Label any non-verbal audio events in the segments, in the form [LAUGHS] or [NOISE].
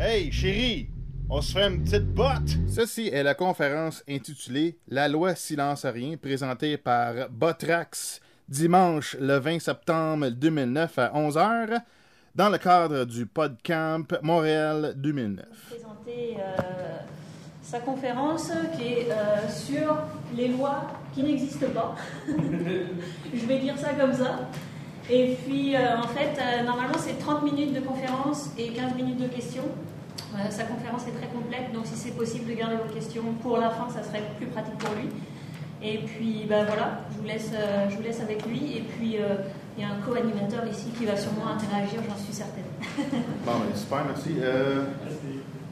Hey, chérie, on se fait une petite botte. Ceci est la conférence intitulée La loi silence à rien, présentée par Botrax dimanche le 20 septembre 2009 à 11h dans le cadre du PodCamp Montréal 2009. présenter euh, sa conférence qui est euh, sur les lois qui n'existent pas. [LAUGHS] Je vais dire ça comme ça. Et puis, euh, en fait, euh, normalement, c'est 30 minutes de conférence et 15 minutes de questions. Euh, sa conférence est très complète, donc si c'est possible de garder vos questions pour la fin, ça serait plus pratique pour lui. Et puis, ben voilà, je vous laisse, euh, je vous laisse avec lui. Et puis, euh, il y a un co-animateur ici qui va sûrement interagir, j'en suis certaine. [LAUGHS] Bon, ben, super, merci. Euh,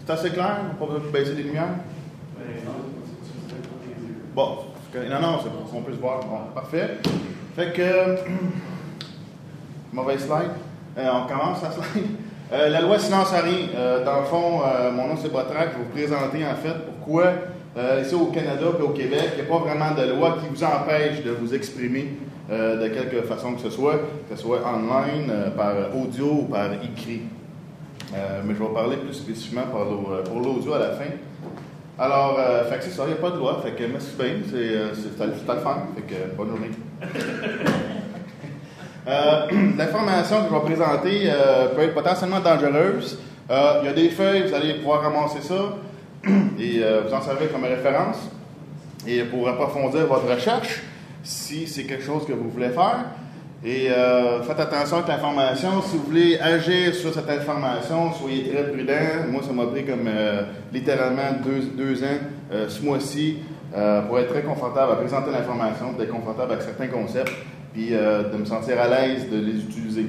c'est assez clair? Pas besoin de baisser les lumières? Bon, c'est correct. non, non, c'est pour qu'on puisse voir. Bon, parfait. Fait que, [CLEARS THROAT] mauvaise slide. Euh, on commence la slide. Euh, la loi silence à rien. Euh, dans le fond, mon nom c'est Botrac. Je vais vous présenter en fait pourquoi ici au Canada et au Québec, il n'y a pas vraiment de loi qui vous empêche de vous exprimer de quelque façon que ce soit, que ce soit online, par audio ou par écrit. Mais je vais parler plus spécifiquement pour l'audio à la fin. Alors, fait que c'est ça, il n'y a pas de loi. Fait que merci bien, c'est à le faire. Fait que bonne journée. [LAUGHS] Euh, [CLEARS THROAT] L'information que je vais présenter euh, peut être potentiellement dangereuse. Euh, il y a des feuilles, vous allez pouvoir ramasser ça [CLEARS THROAT] et vous en servir comme référence. Et pour approfondir votre recherche, si c'est quelque chose que vous voulez faire, et faites attention avec l'information. Si vous voulez agir sur cette information, soyez très prudent. Moi, ça m'a pris comme littéralement deux, deux ans ce mois-ci pour être très confortable à présenter l'information, d'être confortable avec certains concepts, puis euh, de me sentir à l'aise de les utiliser.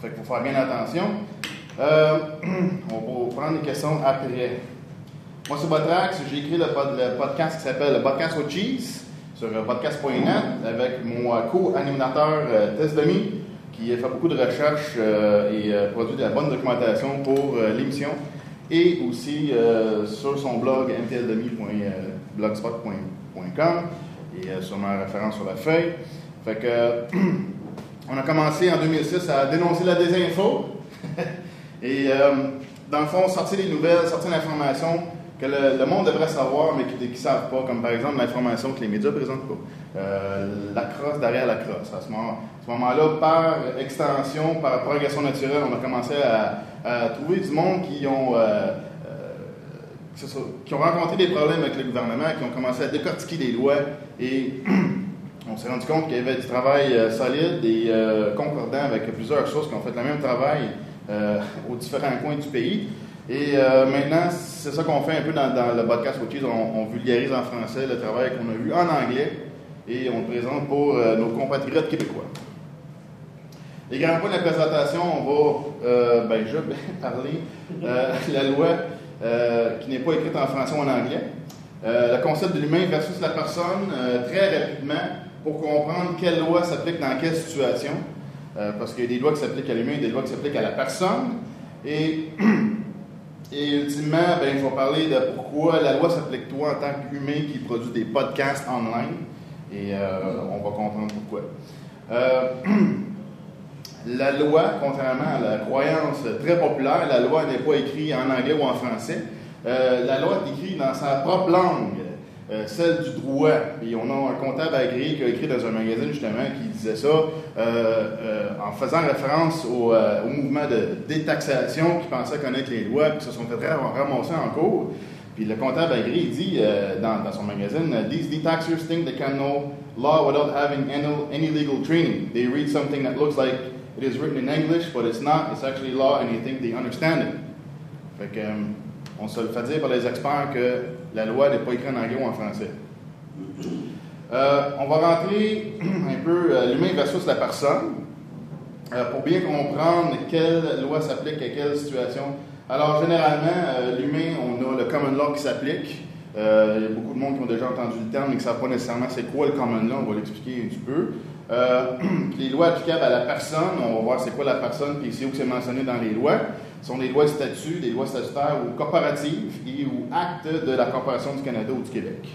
Fait qu'il faut faire bien attention. Euh, [CLEARS THROAT] on va prendre des questions après. Moi, c'est Botrax. J'ai écrit le, pod- le podcast qui s'appelle le Podcast au Cheese sur euh, podcast.net avec mon co-animateur Tess Demi qui fait beaucoup de recherches et produit de la bonne documentation pour l'émission et aussi sur son blog mtldemi.blogspot.com et sur ma référence sur la feuille. Fait que [CLEARS THROAT] on a commencé en 2006 à dénoncer la désinfo [LAUGHS] et euh, dans le fond sortir des nouvelles, sortir l'information que le, monde devrait savoir, mais qui ne savent pas, comme par exemple l'information que les médias présentent pas. Euh, la crosse derrière la crosse. À ce moment-là, par extension, par progression naturelle, on a commencé à, trouver du monde qui ont, euh, euh, qui ont rencontré des problèmes avec le gouvernement, qui ont commencé à décortiquer les lois et [CLEARS THROAT] on s'est rendu compte qu'il y avait du travail euh, solide et euh, concordant avec plusieurs sources qui ont fait le même travail euh, aux différents coins du pays. Et maintenant, c'est ça qu'on fait un peu dans, le podcast Watches. On, on vulgarise en français le travail qu'on a eu en anglais et on le présente pour nos compatriotes québécois. Les grands points de la présentation, on va, ben, je vais [LAUGHS] parler euh, la loi qui n'est pas écrite en français ou en anglais. Le concept de l'humain versus la personne, très rapidement, pour comprendre quelle loi s'applique dans quelle situation. Euh, parce qu'il y a des lois qui s'appliquent à l'humain et des lois qui s'appliquent à la personne. Et, [CLEARS THROAT] et ultimement, ben, je vais parler de pourquoi la loi s'applique toi en tant qu'humain qui produit des podcasts online. Et euh, on va comprendre pourquoi. Euh, [CLEARS THROAT] la loi, contrairement à la croyance très populaire, la loi n'est pas écrite en anglais ou en français. La loi est écrite dans sa propre langue, euh, celle du droit. Et on a un comptable agréé qui a écrit dans un magazine justement qui disait ça euh, euh, en faisant référence au, mouvement de détaxation qui pensait connaître les lois puis se sont fait ra- ramasser en cours. Puis le comptable agréé dit dans, son magazine These detaxers think they can know law without having any, legal training. They read something that looks like it is written in English, but it's not. It's actually law and they think they understand it. Fait on se le fait dire par les experts que la loi n'est pas écrite en anglais ou en français. Euh, on va rentrer [CLEARS THROAT] un peu euh, l'humain versus la personne euh, pour bien comprendre quelle loi s'applique à quelle situation. Alors, généralement, euh, l'humain, on a le common law qui s'applique. Il y a beaucoup de monde qui ont déjà entendu le terme, mais qui ne savent pas nécessairement c'est quoi le common law. On va l'expliquer un petit peu. [CLEARS THROAT] Les lois applicables à la personne, on va voir c'est quoi la personne, puis c'est où que c'est mentionné dans les lois. Sont des lois de statut, des lois statutaires ou corporatives et ou actes de la Corporation du Canada ou du Québec.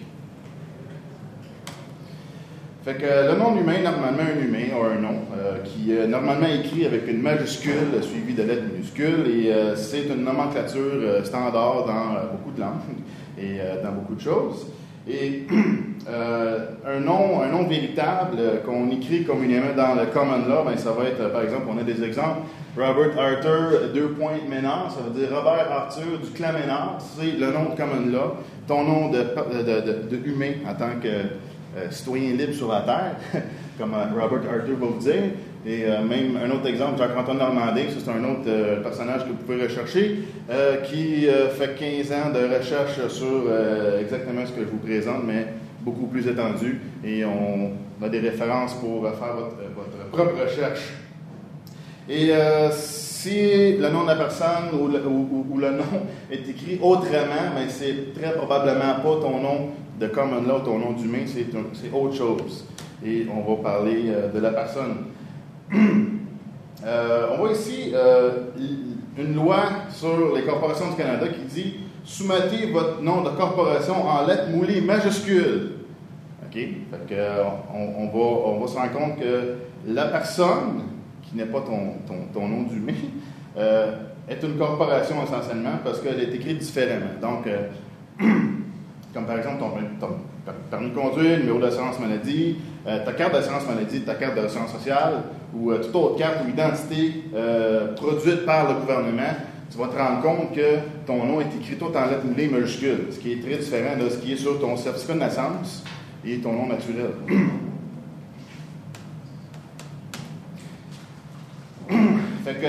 Fait que le nom humain, normalement un humain a un nom euh, qui est normalement écrit avec une majuscule suivie de lettres minuscules et euh, c'est une nomenclature euh, standard dans beaucoup de langues [LAUGHS] et dans beaucoup de choses. Et [CLEARS THROAT] un, nom, un nom véritable qu'on écrit communément dans le common law, ben, ça va être, par exemple, on a des exemples, Robert Arthur, deux points Ménard, ça veut dire Robert Arthur du clan Ménard, c'est le nom de common law, ton nom de, de, de humain en tant que euh, citoyen libre sur la terre, [LAUGHS] comme euh, Robert Arthur va vous dire. Et euh, même un autre exemple, Jacques-Antoine Normandin, c'est un autre personnage que vous pouvez rechercher, qui fait 15 ans de recherche sur exactement ce que je vous présente, mais beaucoup plus étendu. Et on a des références pour faire votre, propre recherche. Et si le nom de la personne ou le, nom [LAUGHS] est écrit autrement, mais c'est très probablement pas ton nom de common law, ton nom d'humain, c'est autre chose. Et on va parler euh, de la personne. [CLEARS THROAT] Euh, on voit ici euh, une loi sur les corporations du Canada qui dit soumettez votre nom de corporation en lettres moulées majuscules. OK? Fait que, on, va, on va se rendre compte que la personne, qui n'est pas ton, ton, ton nom d'humain, [LAUGHS] est une corporation essentiellement parce qu'elle est écrite différemment. Donc, [CLEARS THROAT] comme par exemple ton, permis de conduire, numéro d'assurance maladie, euh, ta carte d'assurance maladie, ta carte d'assurance sociale ou euh, toute autre carte ou identité euh, produite par le gouvernement, tu vas te rendre compte que ton nom est écrit tout en lettres moulées majuscules, ce qui est très différent de ce qui est sur ton certificat de naissance et ton nom naturel. [CLEARS THROAT]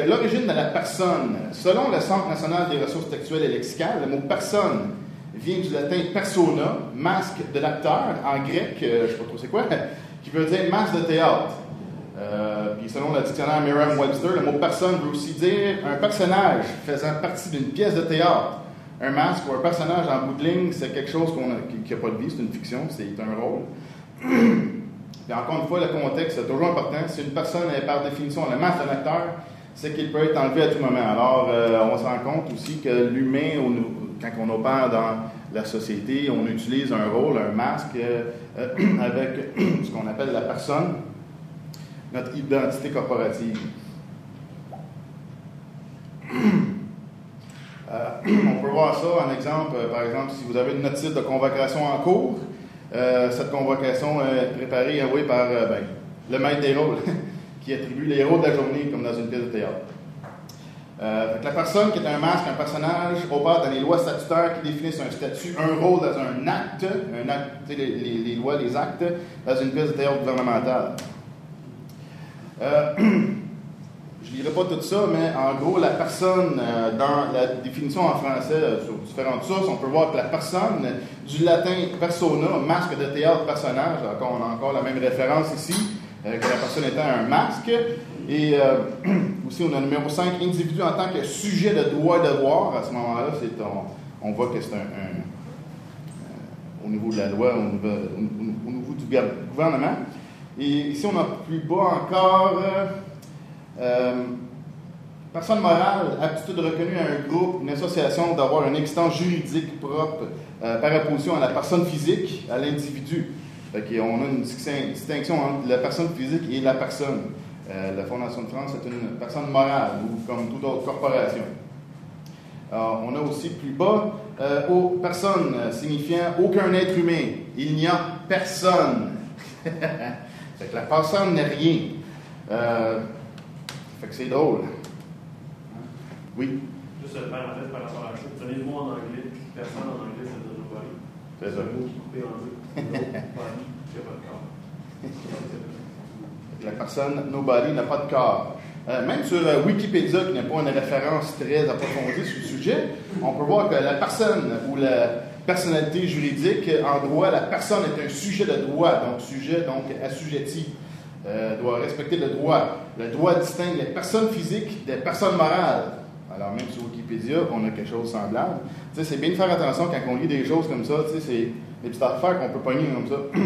l'origine de la personne, selon le Centre national des ressources textuelles et lexicales, le mot personne vient du latin persona, masque de l'acteur, en grec, euh, je ne sais pas trop c'est quoi, [LAUGHS] qui veut dire masque de théâtre. Euh, puis selon le dictionnaire Merriam-Webster, le mot personne veut aussi dire un personnage faisant partie d'une pièce de théâtre. Un masque ou un personnage en bout de ligne, c'est quelque chose qui n'a pas de vie, c'est une fiction, c'est un rôle. [CLEARS THROAT] Et encore une fois, le contexte, c'est toujours important. Si une personne est par définition le masque de l'acteur, c'est qu'il peut être enlevé à tout moment. Alors, euh, on se rend compte aussi que l'humain, quand on opère dans la société, on utilise un rôle, un masque euh, avec [COUGHS] ce qu'on appelle la personne, notre identité corporative. [COUGHS] Euh, [COUGHS] on peut voir ça en exemple, euh, par exemple, si vous avez une notice de convocation en cours, cette convocation est préparée et envoyée par ben, le maître des rôles, [LAUGHS] qui attribue les rôles de la journée comme dans une pièce de théâtre. Euh, la personne qui est un masque, un personnage, opère dans les lois statutaires qui définissent un statut, un rôle dans un acte, un acte les, lois, les actes, dans une pièce de théâtre gouvernementale. Euh, [CLEARS THROAT] je ne lirai pas tout ça, mais en gros, la personne, euh, dans la définition en français sur différentes sources, on peut voir que la personne, du latin persona, masque de théâtre, personnage, encore, on a encore la même référence ici, que la personne étant un masque, et euh, [CLEARS THROAT] aussi, on a numéro 5, individu en tant que sujet de droit et devoir. À ce moment-là, on, voit que c'est un, euh, au niveau de la loi, au niveau, du gouvernement. Et ici, on a plus bas encore euh, personne morale, aptitude reconnue à un groupe, une association d'avoir une existence juridique propre par opposition à la personne physique, à l'individu. On a une distinction entre la personne physique et la personne. Euh, la Fondation de France est une personne morale ou comme toute autre corporation. on a aussi plus bas euh, aux euh, signifiant aucun être humain. Il n'y a personne. [LAUGHS] fait que la personne n'est rien. fait que c'est drôle. Oui? Juste une parenthèse par rapport à. Vous avez le mot en anglais. Personne en anglais, c'est de nobody. C'est ça. Le mot qui est coupé en deux. Nobody. Je pas de corps. La personne nobody n'a pas de corps. Euh, même sur euh, Wikipédia, qui n'est pas une référence très approfondie sur le sujet, on peut voir que la personne ou la personnalité juridique, en droit, la personne est un sujet de droit, donc sujet, donc assujetti, euh, doit respecter le droit. Le droit distingue les personnes physiques des personnes morales. Alors même sur Wikipédia, on a quelque chose de semblable. c'est bien de faire attention quand on lit des choses comme ça, c'est des petites affaires qu'on peut pogner comme ça. [CLEARS THROAT]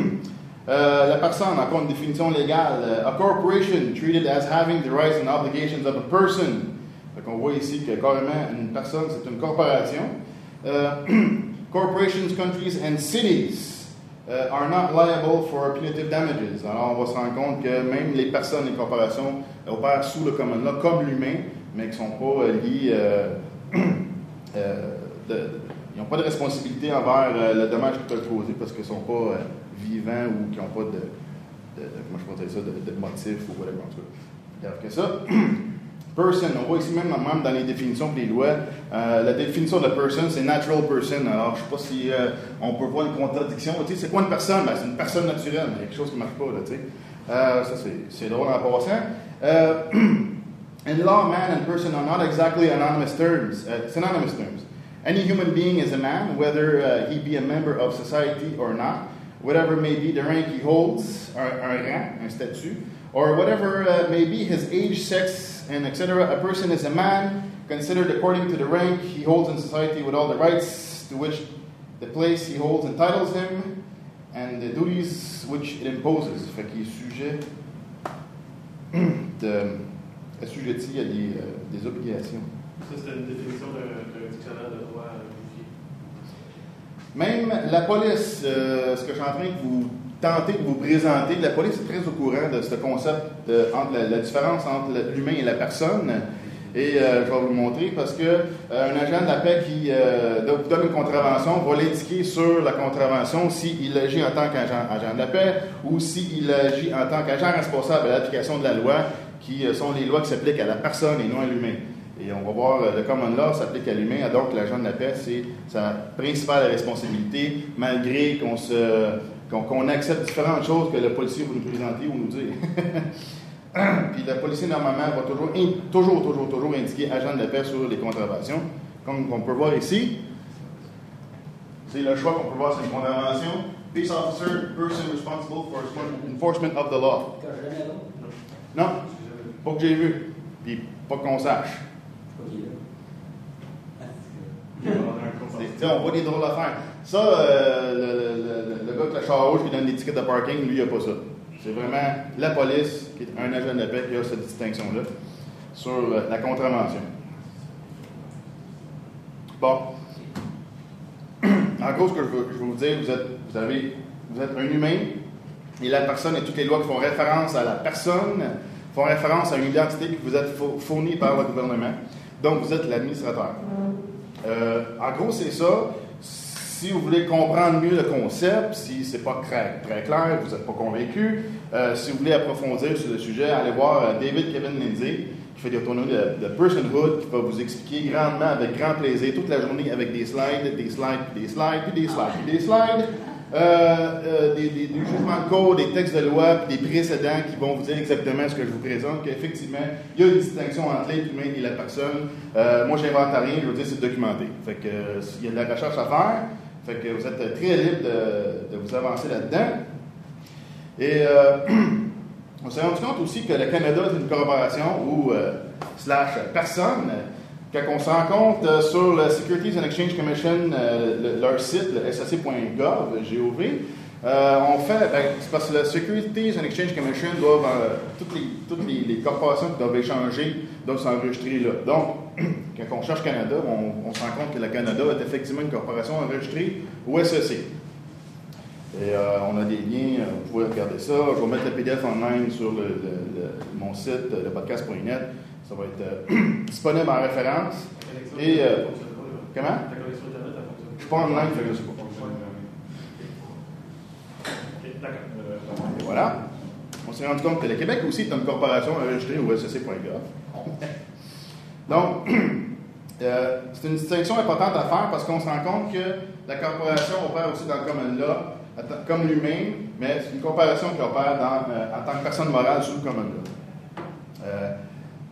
Euh, la personne, encore une définition légale. Euh, a corporation treated as having the rights and obligations of a person. Donc on voit ici que carrément une personne, c'est une corporation. Euh, [CLEARS THROAT] corporations, countries and cities. are not liable for punitive damages. Alors, on va se rendre compte que même les personnes, les corporations opèrent sous le common law comme l'humain, mais qui ne sont pas liés, euh, [CLEARS THROAT] euh, de- ils n'ont pas de responsabilité envers euh, le dommage qu'ils peuvent causer parce qu'ils ne sont pas vivants ou qui n'ont pas de, comment je ça, de, de motif ou whatever, en tout que ça. [CLEARS THROAT] Person, on voit ici même, dans les définitions des lois, la définition de person, c'est natural person. Alors, je ne sais pas si on peut voir une contradiction. Tu sais, c'est quoi une personne? Ben, c'est une personne naturelle. Il y a quelque chose qui ne marche pas, là, tu sais. Euh, ça, c'est drôle en passant. [CLEARS THROAT] In law, man and person are not exactly anonymous terms, uh, synonymous terms. Any human being is a man, whether uh, he be a member of society or not, whatever may be the rank he holds, un, un rang, un statut, or whatever uh, may be his age, sex, and etc. A person is a man, considered according to the rank he holds in society with all the rights to which the place he holds entitles him, and the duties which it imposes. Fait qu'il sujet [CLEARS THROAT] de, assujetti à des, euh, des obligations. Ça, c'était une définition d'un dictionnaire de droit euh. Même la police, euh, ce que je suis en train de vous tenter de vous présenter, la police est très au courant de ce concept, de, entre la, la différence entre l'humain et la personne. Et euh, je vais vous le montrer parce que euh, un agent de la paix qui euh, do- donne une contravention va l'indiquer sur la contravention s'il agit en tant qu'agent agent de la paix ou s'il agit en tant qu'agent responsable de l'application de la loi, qui euh, sont les lois qui s'appliquent à la personne et non à l'humain. Et on va voir, euh, le common law s'applique à l'humain, donc l'agent de la paix, c'est sa principale responsabilité, malgré qu'on se, qu'on, qu'on accepte différentes choses que le policier va nous présenter ou nous dire. [LAUGHS] Puis le policier, normalement, va toujours, in- toujours, toujours, toujours indiquer agent de la paix sur les contraventions. Comme on peut voir ici, c'est le choix qu'on peut voir sur les contraventions. Peace officer, person responsible for enforcement of the law. Non, pas que j'ai vu, puis pas qu'on sache. [LAUGHS] sais, on voit des drôles d'affaires. Ça, euh, le, le- le- le gars avec le char rouge qui donne des tickets de parking, lui, il n'a pas ça. C'est vraiment la police, qui est un agent de la paix, qui a cette distinction-là sur euh, la contravention. Bon. [CLEARS THROAT] En gros, ce que je veux, je veux vous dire, vous êtes, vous, avez, vous êtes un humain, et la personne et toutes les lois qui font référence à la personne font référence à une identité qui vous êtes fou- fournie par le gouvernement. Donc, vous êtes l'administrateur. Euh, en gros, c'est ça. Si vous voulez comprendre mieux le concept, si c'est pas très, très clair, vous n'êtes pas convaincu, euh, si vous voulez approfondir sur le sujet, allez voir euh, David Kevin Lindsay, qui fait des retournées de, personhood, qui va vous expliquer grandement, avec grand plaisir, toute la journée avec des slides, des slides, puis des slides, puis des slides, puis des slides, euh, des, des- jugements de code, des textes de loi, des précédents qui vont vous dire exactement ce que je vous présente, qu'effectivement, il y a une distinction entre l'être humain et la personne. Euh, moi, j'invente rien, je veux dire, c'est documenté. Euh, il y a de la recherche à faire. Vous êtes très libre de, vous avancer là-dedans. Et euh, [CLEARS THROAT] on s'est rendu compte aussi que le Canada est une corporation ou euh, slash personne. Quand on se rend compte euh, sur le Securities and Exchange Commission, euh, le- leur site, le ssa.gov, GOV, euh, on fait, ben, parce que le Securities and Exchange Commission doivent, euh, toutes, les, toutes les, corporations qui doivent échanger doivent s'enregistrer là. Donc, [CLEARS THROAT] quand on cherche Canada, on, se rend compte que le Canada est effectivement une corporation enregistrée au SEC. Et euh, on a des liens, vous pouvez regarder ça. Je vais mettre le PDF en ligne sur le, le- le- mon site, le podcast.net. Ça va être euh, [CLEARS THROAT] disponible en référence. Et, euh. Comment? La connexion Internet, elle fonctionne Je suis pas en ligne, je sais pas. Et voilà. On s'est rendu compte que le Québec aussi est une corporation enregistrée au SEC.gov. [LAUGHS] Donc, [CLEARS THROAT] euh, c'est une distinction importante à faire parce qu'on se rend compte que la corporation opère aussi dans le common law, comme l'humain, mais c'est une corporation qui opère dans, euh, en tant que personne morale sous le common law. Euh,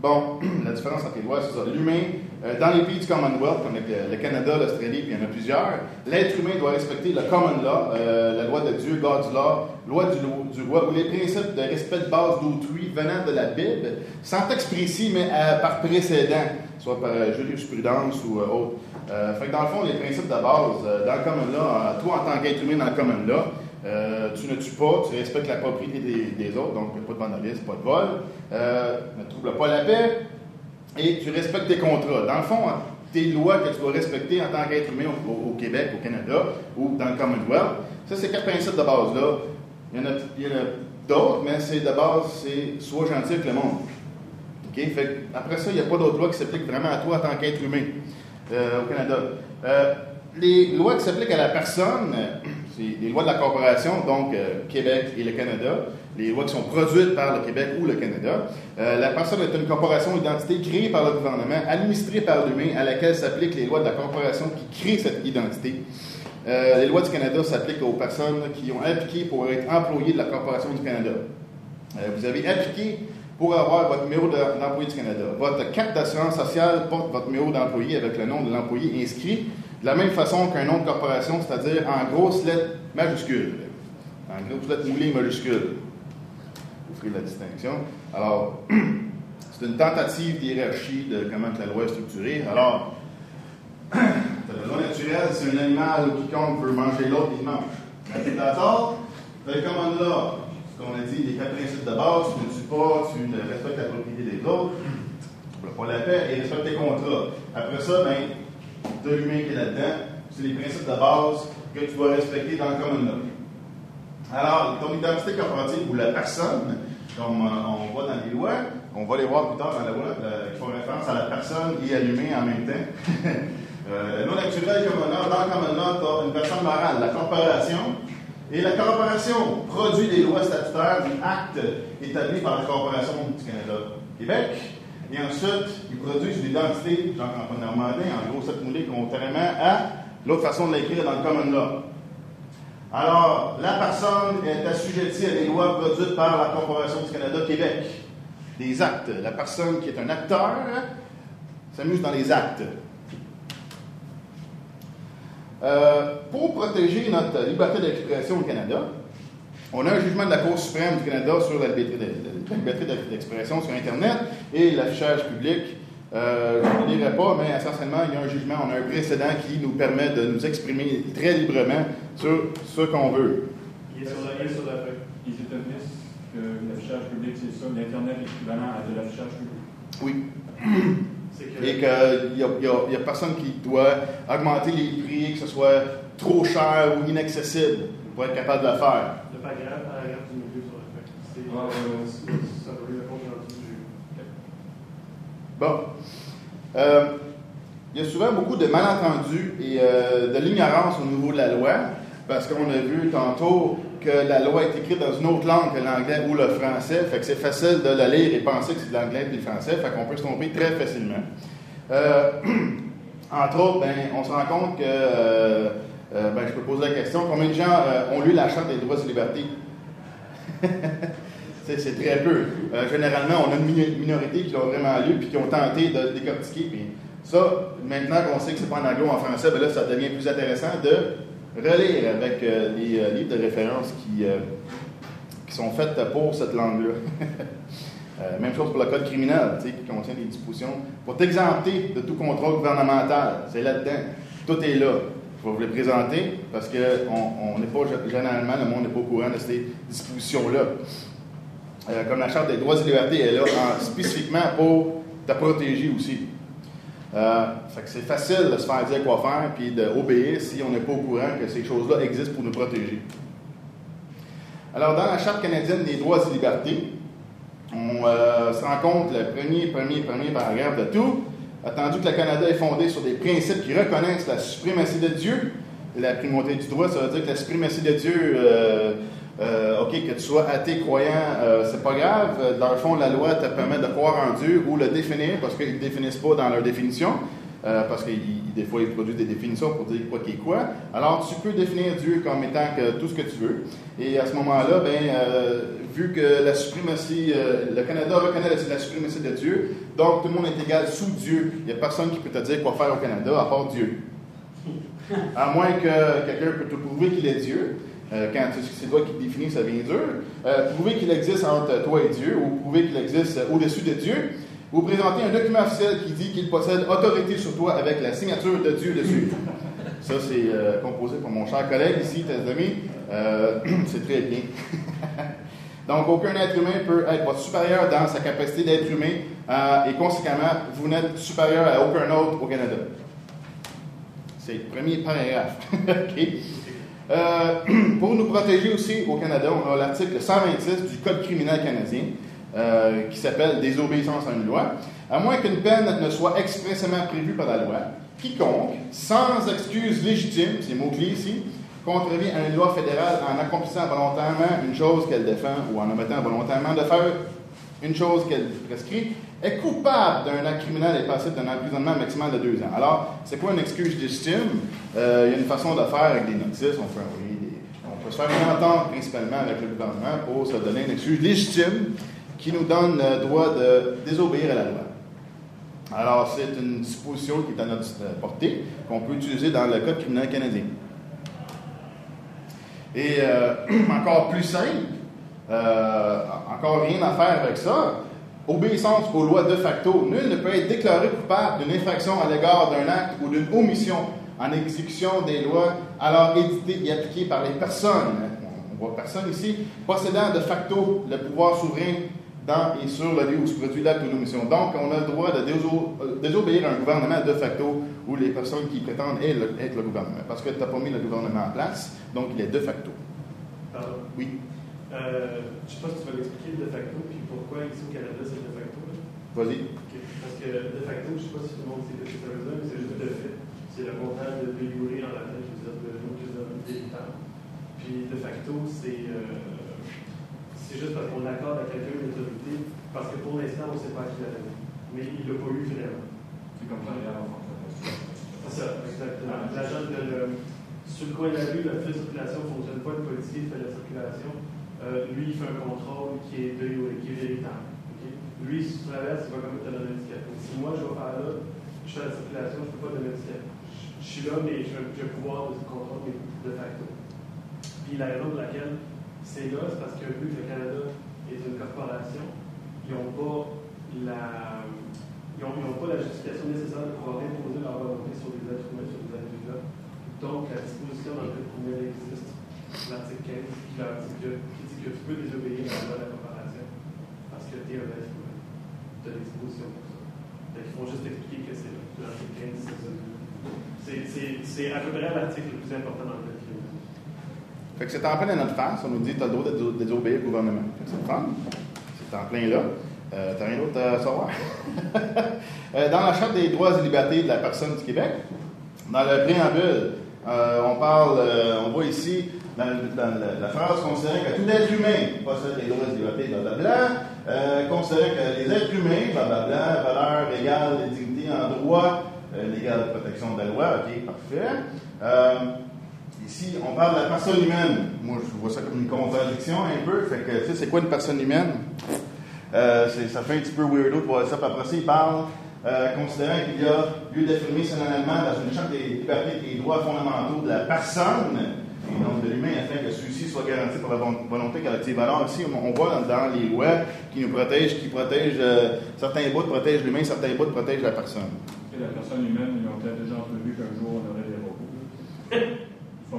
bon, [CLEARS THROAT] la différence entre les lois, c'est ça. L'humain, euh, dans les pays du Commonwealth, comme le, Canada, l'Australie, puis il y en a plusieurs, l'être humain doit respecter le common law, euh, la loi de Dieu, God's law, loi du, du roi, ou les principes de respect de base d'autrui venant de la Bible, sans texte précis, mais euh, par précédent, soit par jurisprudence ou autre. Fait que dans le fond, les principes de base, dans le common law, toi en tant qu'être humain dans le common law, euh, tu ne tues pas, tu respectes la propriété des, autres, donc pas de vandalisme, pas de vol, euh, ne trouble pas la paix, et tu respectes tes contrats. Dans le fond, tes lois que tu dois respecter en tant qu'être humain au, Québec, au Canada ou dans le Commonwealth, Ça, ces quatre principes de base-là, il y en a, d'autres, mais c'est de base, c'est sois gentil avec le monde. Après ça, il n'y a pas d'autres lois qui s'appliquent vraiment à toi en tant qu'être humain euh, au Canada. Les lois qui s'appliquent à la personne, [CLEARS THROAT] les lois de la corporation, donc euh, Québec et le Canada, les lois qui sont produites par le Québec ou le Canada. Euh, la personne est une corporation identité créée par le gouvernement, administrée par l'humain, à laquelle s'appliquent les lois de la corporation qui crée cette identité. Euh, les lois du Canada s'appliquent aux personnes qui ont appliqué pour être employés de la Corporation du Canada. Vous avez appliqué pour avoir votre numéro de- d'employé du Canada. Votre carte d'assurance sociale porte votre numéro d'employé avec le nom de l'employé inscrit de la même façon qu'un nom de corporation, c'est-à-dire en grosses lettres majuscules. En grosses lettres moulées majuscules. Ferez la distinction. Alors, [CLEARS THROAT] c'est une tentative d'hierarchie de comment la loi est structurée. Alors, [CLEARS THROAT] la loi naturelle, c'est un animal ou quiconque veut manger l'autre, il mange. D'accord? Fait comme là, ce qu'on a dit, les quatre principes de base, tu ne tues pas, tu ne respectes la propriété des autres, tu ne pas la paix et respecte tes contrats. Après ça, ben, de l'humain qui est là-dedans, c'est les principes de base que tu dois respecter dans le common law. Alors, ton identité corporative ou la personne, comme euh, on voit dans les lois, on va les voir plus tard dans la loi, euh, qui font référence à la personne et à l'humain en même temps. [LAUGHS] euh, non naturel common law, dans le common law, tu as une personne morale, la corporation. Et la corporation produit des lois statutaires, des actes établis par la Corporation du Canada Québec. Et ensuite, ils produisent l'identité, Jean-François Normandin, en gros, cette moulée contrairement à l'autre façon de l'écrire dans le common law. Alors, la personne est assujettie à des lois produites par la Corporation du Canada Québec. Des actes. La personne qui est un acteur s'amuse dans les actes. Euh, pour protéger notre liberté d'expression au Canada, on a un jugement de la Cour suprême du Canada sur la liberté la liberté d'expression sur Internet et l'affichage public. Euh, je ne le dirai pas, mais essentiellement, il y a un jugement, on a un précédent qui nous permet de nous exprimer très librement sur ce qu'on veut. Il est sur la, il est sur la. Ils établissent que l'affichage public, c'est ça, l'Internet est équivalent à de l'affichage public. Oui. [CLEARS THROAT] Que Et qu'il n'y a, a- personne qui doit augmenter les prix, que ce soit trop cher ou inaccessible pour être capable de le faire. le paragraphe, Ah, rendu du Bon. Euh, il y a souvent beaucoup de malentendus et euh, de l'ignorance au niveau de la loi, parce qu'on a vu tantôt que la loi est écrite dans une autre langue que l'anglais ou le français, fait que c'est facile de la lire et penser que c'est de l'anglais et du français, fait qu'on peut se tromper très facilement. Euh, [CLEARS THROAT] entre autres, ben, on se rend compte que, euh, euh, ben, je peux poser la question, combien de gens euh, ont lu la Charte des droits et libertés? [LAUGHS] C'est très peu. Euh, généralement, on a une minorité qui l'ont vraiment lu puis qui ont tenté de décortiquer. Puis ça, maintenant qu'on sait que c'est pas en anglais ou en français, ben là, ça devient plus intéressant de relire avec euh, les euh, livres de référence qui, qui sont faits pour cette langue-là. [LAUGHS] Même chose pour le code criminel, qui contient des dispositions pour t'exempter de tout contrôle gouvernemental. C'est là-dedans. Tout est là. Je vais vous les présenter parce qu'on on n'est pas, généralement, le monde n'est pas au courant de ces dispositions-là. Euh, comme la Charte des droits et libertés est là en- spécifiquement pour te protéger aussi. Euh, c'est facile de se faire dire quoi faire puis d'obéir si on n'est pas au courant que ces choses-là existent pour nous protéger. Alors, dans la Charte canadienne des droits et libertés, on euh, se rend compte, le premier, premier, premier paragraphe de tout, attendu que le Canada est fondé sur des principes qui reconnaissent la suprématie de Dieu, la primauté du droit, ça veut dire que la suprématie de Dieu, euh, OK, que tu sois athée, croyant, euh, c'est pas grave. Euh, Dans le fond, la loi te permet de croire en Dieu ou le définir, parce qu'ils ne définissent pas dans leur définition, euh, parce que des fois, ils produisent des définitions pour dire quoi qui est quoi. Alors, tu peux définir Dieu comme étant que tout ce que tu veux. Et à ce moment-là, ben, vu que la suprématie, le Canada reconnaît la, la suprématie de Dieu, donc tout le monde est égal sous Dieu. Il n'y a personne qui peut te dire quoi faire au Canada à part Dieu. [LAUGHS] À moins que quelqu'un peut te prouver qu'il est Dieu. Euh, quand c'est toi qui définis, ça devient dur. Euh, prouver qu'il existe entre toi et Dieu, ou prouver qu'il existe euh, au-dessus de Dieu. Vous présentez un document officiel qui dit qu'il possède autorité sur toi avec la signature de Dieu dessus. Ça, c'est euh, composé par mon cher collègue ici, tes amis. [CLEARS THROAT] C'est très bien. [LAUGHS] Donc, aucun être humain peut être supérieur dans sa capacité d'être humain, et conséquemment, vous n'êtes supérieur à aucun autre au Canada. C'est le premier paragraphe. [LAUGHS] OK? Euh, [CLEARS THROAT] pour nous protéger aussi au Canada, on a l'article 126 du Code criminel canadien euh, qui s'appelle Désobéissance à une loi. À moins qu'une peine ne soit expressément prévue par la loi, quiconque, sans excuse légitime, c'est mot-clé ici, contrevient à une loi fédérale en accomplissant volontairement une chose qu'elle défend ou en omettant volontairement de faire une chose qu'elle prescrit, est coupable d'un acte criminel et passible d'un emprisonnement maximal de deux ans. Alors, c'est quoi une excuse légitime? Euh, il y a une façon de faire avec des notices. On des- on peut se faire une entente principalement avec le gouvernement pour se donner une excuse légitime qui nous donne le droit de désobéir à la loi. Alors, c'est une disposition qui est à notre euh, portée, qu'on peut utiliser dans le Code criminel canadien. Et euh, [CLEARS THROAT] encore plus simple, encore rien à faire avec ça. Obéissance aux lois de facto. Nul ne peut être déclaré coupable d'une infraction à l'égard d'un acte ou d'une omission en exécution des lois alors éditées et appliquées par les personnes. On voit personne ici, possédant de facto le pouvoir souverain dans et sur le lieu où se produit l'acte ou l'omission. Donc, on a le droit de déso- euh, désobéir à un gouvernement de facto ou les personnes qui prétendent être le, être le gouvernement. Parce que tu n'as pas mis le gouvernement en place, donc il est de facto. Pardon. Oui, Euh, je sais pas si tu vas l'expliquer de facto, puis pourquoi ici au Canada c'est de facto. vas-y. Parce que de facto, je sais pas si tout le monde sait ce que ça veut dire, mais c'est juste de fait. C'est le contraire de délivré en latin, qui veut dire de nous, qui veut dire véritable. Puis de facto, c'est euh, c'est juste parce qu'on accorde à quelqu'un une autorité, parce que pour l'instant, on ne sait pas à qui la donner. Mais il ne l'a pas eu vraiment. C'est comme ça, regarde, en fait. C'est ça, exactement. L'agent de le, sur le coin de la rue, circulation ne fonctionne pas, le policier fait la circulation. Euh, lui, il fait un contrôle qui est, de, qui est véritable. Lui, si tu traverses, il va quand même te donner un étiquette. Donc, si moi, je vais faire là, je fais la circulation, je ne peux pas donner un étiquette. Je, je suis là, mais j'ai j'ai le pouvoir de contrôle de facto. Puis la raison pour laquelle c'est là, c'est parce que vu que le Canada est une corporation, ils n'ont pas la. Ils n'ont pas la justification nécessaire de pouvoir imposer leur volonté sur des êtres humains, sur des individus. Donc, la disposition dans le code criminel existe, l'article 15, qui, qui que tu peux désobéir à la loi de la corporation parce que humain. Tu as des dispositions pour ça. Fait qu'ils font juste expliquer que c'est. L'article 15, c'est à peu près l'article le plus important dans le code. Fait que c'est en plein dans notre face. On nous dit tu as le droit de dés- désobéir au gouvernement. C'est fun. C'est en plein là. Euh, T'as rien d'autre à savoir? [LAUGHS] Euh, dans la Charte des droits et libertés de la personne du Québec, dans le préambule, euh, on parle, euh, on voit ici, dans, le- la phrase considérant que tout être humain possède les droits et libertés, blablabla, euh, considérant que les êtres humains, blablabla, valeur égale, dignité en droit, euh, l'égale protection de la loi, ok, parfait. Ici, on parle de la personne humaine. Moi, je vois ça comme une contradiction un peu. Fait que, tu sais, c'est quoi une personne humaine? Ça fait un petit peu weirdo de voir ça. Puis après ça, il parle, euh, considérant qu'il y a lieu d'affirmer solennellement dans une charte des libertés et des droits fondamentaux de la personne, et donc de l'humain, afin que celui-ci soit garanti par la volonté collective. Alors ici, on on voit dans, les lois qui nous protègent, qui protègent, euh, certains bouts protègent l'humain, certains bouts protègent la personne. Et la personne humaine, ils ont peut-être déjà entrevu qu'un jour on aurait des robots. [LAUGHS]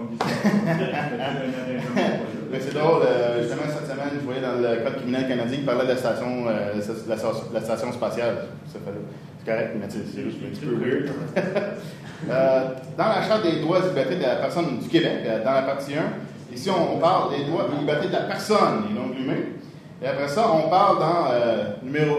Mais c'est drôle, euh, justement, cette semaine, je voyais dans le Code criminel canadien qui parlait de la station, euh, la, la- la station spatiale. Ça. C'est correct, mais c'est juste un petit peu weird. [LAUGHS] Euh, dans la Charte des droits et libertés de la personne du Québec, euh, dans la partie 1, ici, on, parle des droits et libertés de la personne et non de l'humain. Et après ça, on parle dans euh, numéro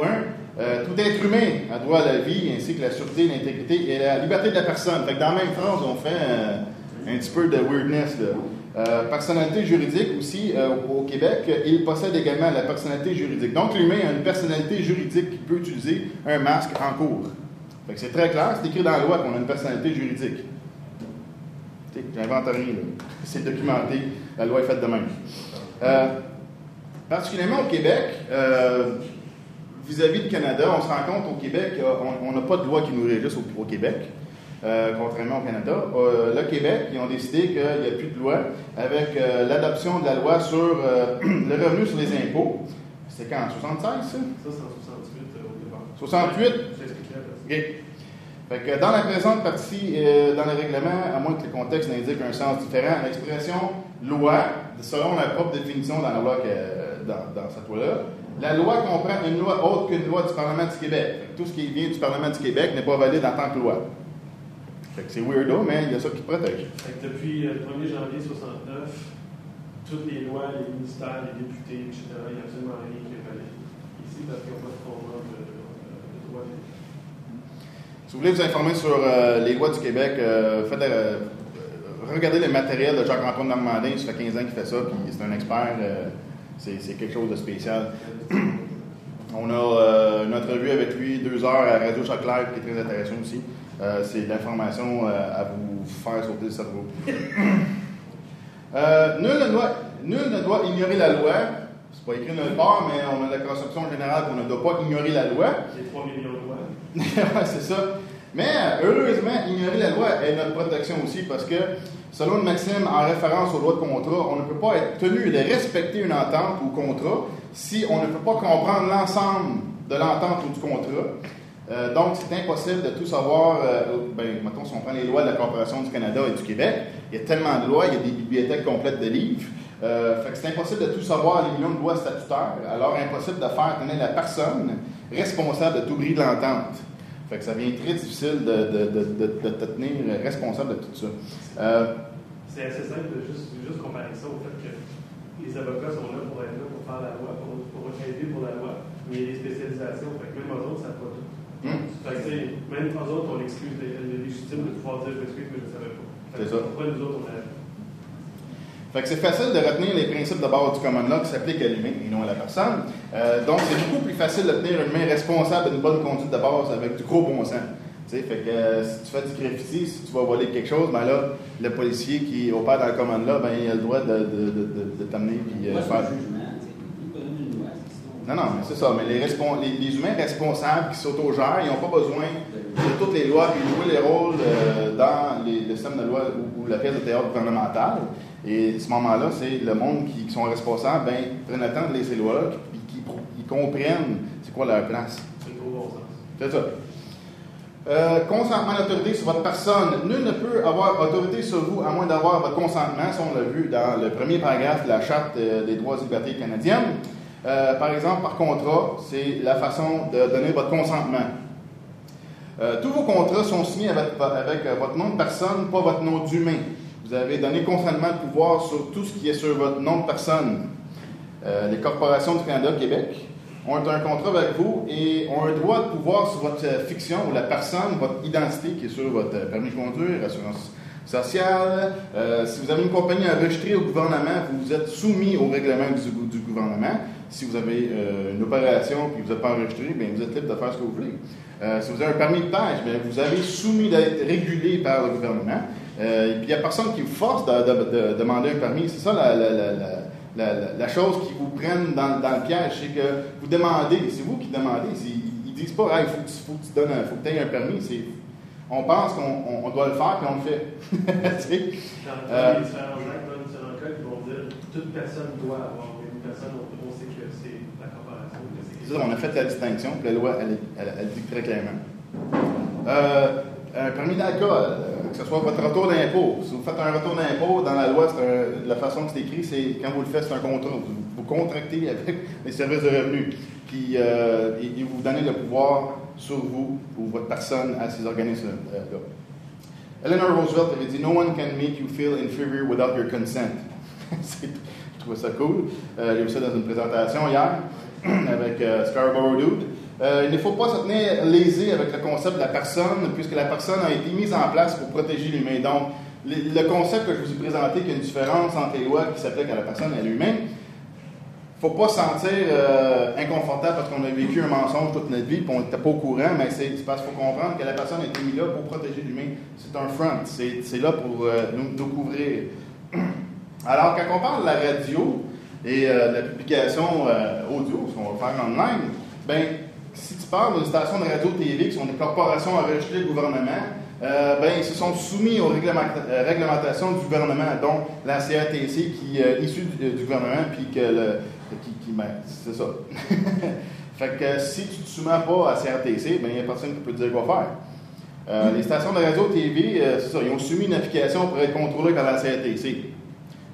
1, tout être humain a droit à la vie, ainsi que la sûreté, l'intégrité et la liberté de la personne. Fait que dans la même phrase, on fait un petit peu de weirdness. Là. Euh, personnalité juridique aussi, euh, au Québec, il possède également la personnalité juridique. Donc, l'humain a une personnalité juridique qui peut utiliser un masque en cours. C'est très clair, c'est écrit dans la loi qu'on a une personnalité juridique. J'invente rien. C'est documenté, la loi est faite de même. Euh, particulièrement au Québec, vis-à-vis du Canada, on se rend compte au Québec, on- n'a pas de loi qui nous régisse au Québec. Euh, contrairement au Canada. Euh, le Québec, ils ont décidé qu'il n'y a plus de loi avec euh, l'adoption de la loi sur [CLEARS THROAT] le revenu sur les impôts. C'était quand, en 76, ça? Ça, c'est en 68 euh, au départ. 68? J'expliquerai après ça. OK. Fait que dans la présente partie, dans le règlement, à moins que le contexte n'indique un sens différent, l'expression loi, selon la propre définition dans la loi que- dans, dans cette loi-là, la loi comprend une loi autre qu'une loi du Parlement du Québec. Tout ce qui vient du Parlement du Québec n'est pas valide en tant que loi. Fait que c'est weirdo, mais il y a ça qui protège. Fait que depuis euh, le 1er janvier 69, toutes les lois, les ministères, les députés, etc., il n'y a absolument rien qui est valide ici parce qu'ils n'ont pas de fondement de, droit. Si vous voulez vous informer sur euh, les lois du Québec, euh, faites, euh, regardez le matériel de Jacques-Antoine Normandin, ça fait 15 ans qu'il fait ça, puis c'est un expert, c'est quelque chose de spécial. [CLEARS THROAT] On a une entrevue avec lui, deux heures à Radio Choc Live, qui est très intéressant aussi. Euh, c'est de l'information euh, à vous faire sauter le cerveau. [COUGHS] Euh, nul, ne doit, nul ne doit ignorer la loi. C'est pas écrit nulle part, mais on a la conception générale qu'on ne doit pas ignorer la loi. J'ai 3 millions de lois. [LAUGHS] Ouais, c'est ça. Mais heureusement, ignorer la loi est notre protection aussi parce que, selon une maxime en référence aux lois de contrat, on ne peut pas être tenu de respecter une entente ou contrat si on ne peut pas comprendre l'ensemble de l'entente ou du contrat. Euh, donc, c'est impossible de tout savoir. Euh, ben, mettons, si on prend les lois de la Corporation du Canada et du Québec, il y a tellement de lois, il y a des bibliothèques complètes de livres. Euh, fait que c'est impossible de tout savoir les millions de lois statutaires. Alors, impossible de faire tenir la personne responsable de tout bris de l'entente. Fait que ça devient très difficile de, te tenir responsable de tout ça. C'est assez simple de juste, comparer ça au fait que les avocats sont là pour être là pour faire la loi, pour, pour aider pour la loi, mais il y a des spécialisations. Fait que même eux autres, ça ne même eux autres, on l'excuse lé- légitime de pouvoir dire je m'excuse, mais je ne savais pas. Fait que C'est ça. Pourquoi nous autres, on a. Fait que c'est facile de retenir les principes de base du common law qui s'appliquent à l'humain et non à la personne. Euh, donc, c'est beaucoup plus facile de tenir une main responsable d'une bonne conduite de base avec du gros bon sens. Tu sais, fait que euh, si tu fais du graffiti, si tu vas voler quelque chose, ben là, le policier qui opère dans le common law, ben il a le droit de, de, de, de- de t'amener puis euh, faire. un jugement, tu sais. Il peut donner une loi, c'est ça. Non, non, mais c'est ça. Mais les, respon- les, les humains responsables qui s'autogèrent, ils n'ont pas besoin de toutes les lois puis jouer les rôles euh, dans les, le système de loi ou, ou la pièce de théâtre gouvernementale. Et à ce moment-là, c'est le monde qui, qui sont responsables, ben, prennent le temps de laisser ces lois-là puis qui, qui comprennent c'est quoi leur place. C'est ça. Euh, consentement d'autorité sur votre personne. Nul ne peut avoir autorité sur vous à moins d'avoir votre consentement. Ça, on l'a vu dans le premier paragraphe de la Charte euh, des droits et libertés canadiennes. Euh, par exemple, par contrat, c'est la façon de donner votre consentement. Euh, tous vos contrats sont signés avec, euh, votre nom de personne, pas votre nom d'humain. Vous avez donné consentement de pouvoir sur tout ce qui est sur votre nom de personne. Les corporations du Canada, Québec, ont un contrat avec vous et ont un droit de pouvoir sur votre fiction ou la personne, votre identité qui est sur votre permis de conduire, assurance sociale. Si vous avez une compagnie enregistrée au gouvernement, vous êtes soumis au règlement du gouvernement. Si vous avez euh, une opération et que vous n'êtes pas enregistré, bien, vous êtes libre de faire ce que vous voulez. Euh, si vous avez un permis de pêche, bien, vous avez soumis d'être régulé par le gouvernement. Euh, et puis, il n'y a personne qui vous force de, de- de demander un permis. C'est ça la, chose qui vous prenne dans, dans le piège, c'est que vous demandez, c'est vous qui demandez. Ils, ils disent pas, il faut, faut que tu donnes un- faut que tu aies un permis. On pense qu'on on- on doit le faire, puis on le fait. [LAUGHS] Euh, les vont dire toute personne doit avoir, une personne, on, on sait que c'est la corporation, que c'est C'est on a fait la distinction, puis la loi, elle, dit très clairement. Euh, un permis d'alcool, euh, que ce soit votre retour d'impôt. Si vous faites un retour d'impôt, dans la loi, un- la façon que c'est écrit, c'est quand vous le faites, c'est un contrat. Vous, contractez avec [LAUGHS] les services de revenus. Puis, euh, ils vous donnent le pouvoir sur vous ou votre personne à ces organismes-là. Eleanor Roosevelt avait dit No one can make you feel inferior without your consent. [LAUGHS] Je trouvais ça cool. Euh, J'ai vu ça dans une présentation hier [CLEARS THROAT] avec euh, Scarborough Dude. Euh, il ne faut pas se tenir lésé avec le concept de la personne, puisque la personne a été mise en place pour protéger l'humain. Donc, le, concept que je vous ai présenté, qu'il y a une différence entre les lois qui s'appliquent à la personne et à l'humain, faut pas se sentir euh, inconfortable parce qu'on a vécu un mensonge toute notre vie et on n'était pas au courant, mais c'est parce qu'il faut comprendre que la personne a été mise là pour protéger l'humain. C'est un front, c'est là pour nous, nous couvrir. [CLEARS THROAT] Alors, quand on parle de la radio et euh, de la publication euh, audio, ce qu'on va faire online, ben, si tu parles d'une station de radio-TV qui sont des corporations enregistrées du gouvernement, euh, ben, ils se sont soumis aux euh, réglementations du gouvernement, dont la CRTC qui est issue du, du gouvernement, puis que le. Qui, qui- ben, c'est ça. [LAUGHS] fait que si tu ne te soumets pas à CRTC, ben, il n'y a personne qui peut te dire quoi faire. Euh, Les stations de radio-TV, euh, c'est ça, ils ont soumis une application pour être contrôlées par la CRTC.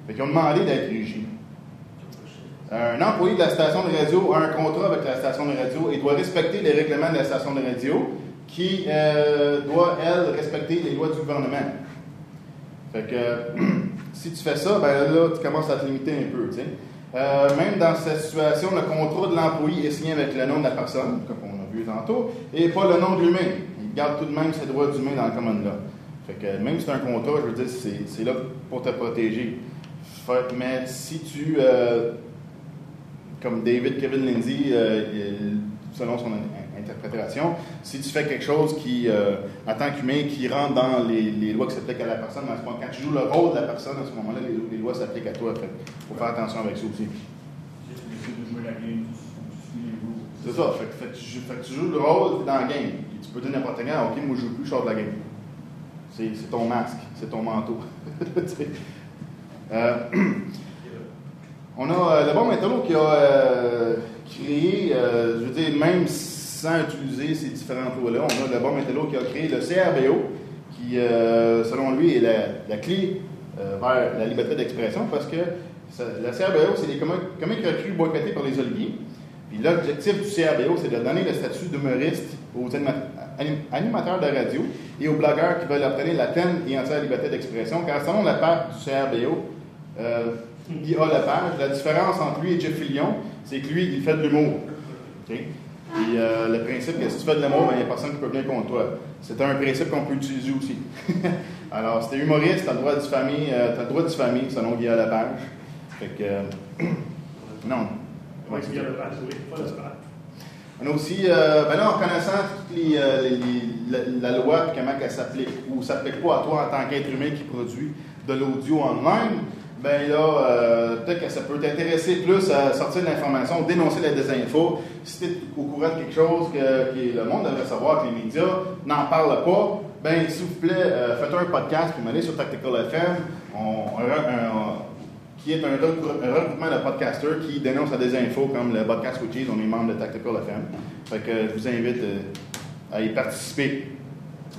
Fait qu'ils ont demandé d'être régis. Un employé de la station de radio a un contrat avec la station de radio et doit respecter les règlements de la station de radio. qui euh, doit, elle, respecter les lois du gouvernement. Fait que [CLEARS THROAT] si tu fais ça, ben là, tu commences à te limiter un peu. tu sais. Euh, même dans cette situation, le contrat de l'employé est signé avec le nom de la personne, comme on a vu tantôt, et pas le nom de l'humain. Il garde tout de même ses droits d'humain dans le common law. Fait que même si c'est un contrat, je veux dire, c'est, là pour te protéger. Fait- mais si tu, euh, comme David Kevin Lindsay, euh, il- selon son in- interprétation, si tu fais quelque chose qui, euh, en tant qu'humain, qui rentre dans les, lois qui s'appliquent à la personne, à ce moment, quand tu joues le rôle de la personne, à ce moment-là, les, lois s'appliquent à toi. Fait faut faire attention avec ça aussi. C'est ça. Fait, fait tu, fait tu joues le rôle dans la game. Tu peux dire n'importe quand, OK, moi je joue plus, je sors de la game. C'est ton masque, c'est ton manteau. [LAUGHS] Euh, [CLEARS THROAT] on a euh, le bon Métallo qui a euh, créé, euh, je veux dire, même sans utiliser ces différentes lois-là, on a le bon Métallo qui a créé le CRBO, qui, selon lui, est la, clé vers la liberté d'expression parce que ça- la CRBO, c'est les comiques recrues boycottés par les Oliviers. Puis l'objectif du CRBO, c'est de donner le statut d'humoriste aux anima- anim- animateurs de radio et aux blogueurs qui veulent obtenir la pleine et entière liberté d'expression. Car selon la page du CRBO, [LAUGHS] il a la page. La différence entre lui et Jeff Fillion, c'est que lui, il fait de l'humour. Et euh, le principe que si tu fais de l'humour, ben, il n'y a personne qui peut venir contre toi. C'est un principe qu'on peut utiliser aussi. [LAUGHS] Alors, si t'es humoriste, tu as le droit de diffamer, euh, t'as le droit de diffamer selon Guy Lepage. Fait que, euh, [CLEARS THROAT] non. Oui, pas. On a aussi, euh, ben là, en connaissant les, euh, les- les- la, la loi et comment elle s'applique, ou s'applique pas à toi en tant qu'être humain qui produit de l'audio online, ben là, euh, peut-être que ça peut t'intéresser plus à sortir de l'information, dénoncer la désinfo. Si tu es au courant de quelque chose que, le monde devrait savoir, que les médias n'en parlent pas, ben s'il vous plaît, euh, faites un podcast, puis m'allez sur Tactical FM. Qui est un, regrou- un regroupement de podcasters qui dénoncent la désinfo comme le podcast Witches. On est membre de Tactical FM. Fait que je vous invite euh, à y participer.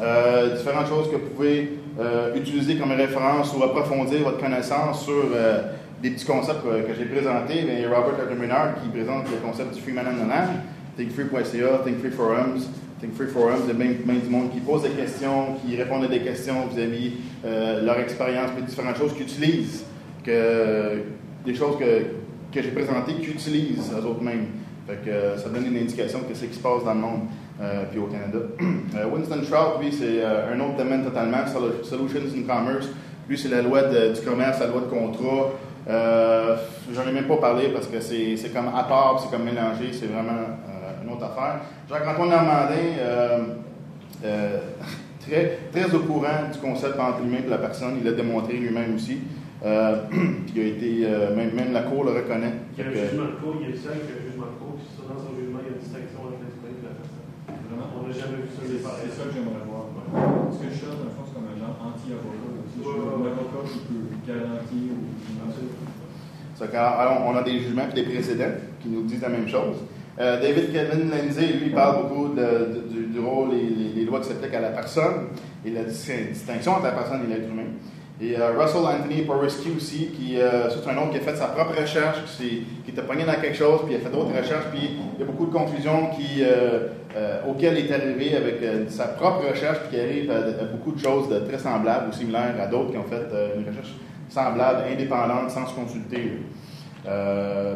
Euh, différentes choses que vous pouvez euh, utiliser comme référence ou approfondir votre connaissance sur euh, des petits concepts que, j'ai présentés. Bien, il y a Robert Arthur qui présente le concept du Freeman and the Land, thinkfree.ca, Thinkfree Forums. Thinkfree Forums, il y a bien, bien du monde qui pose des questions, qui répond à des questions vis-à-vis euh, leur expérience, puis différentes choses qu'ils utilisent, que, des choses que, que j'ai présentées qu'ils utilisent eux autres mêmes. Fait ça donne une indication de ce qui se passe dans le monde, euh, puis au Canada. [CLEARS THROAT] Euh, Winston Trout, lui, c'est euh, un autre domaine totalement, Solu- Solutions in Commerce. Lui, c'est la loi du commerce, la loi de contrat. Euh, J'en ai même pas parlé parce que c'est comme à part, c'est comme mélangé, c'est vraiment euh, une autre affaire. Jacques-Antoine Normandin, [LAUGHS] très, très au courant du concept entre l'humain et la personne, il l'a démontré lui-même aussi. Euh, [CLEARS THROAT] il a été, même, la Cour le reconnaît. Il y a un que- jugement de il y a le seul qui a un jugement de cours, puis dans son jugement, il y a une distinction entre l'être humain et la personne. Vraiment? On n'a jamais vu ça C'est ça que j'aimerais voir. Ce que cherche, dans le fond, c'est comme un genre anti-avocat. aussi. Je veux un avocat qui peut garantir ou quand- alors, on a des jugements et des précédents qui nous disent la même chose. Euh, David Kevin Lindsay, lui, parle beaucoup du, rôle et les, lois qui s'appliquent à la personne et la dis- distinction entre la personne et l'être humain. Et euh, Russell Anthony Porisky aussi, qui euh, c'est un autre qui a fait sa propre recherche, qui, qui était pogné dans quelque chose, puis il a fait d'autres recherches, puis il y a beaucoup de conclusions qui, euh, il est arrivé avec euh, sa propre recherche, puis qui arrive à, beaucoup de choses très semblables ou similaires à d'autres qui ont fait euh, une recherche semblable, indépendante, sans se consulter.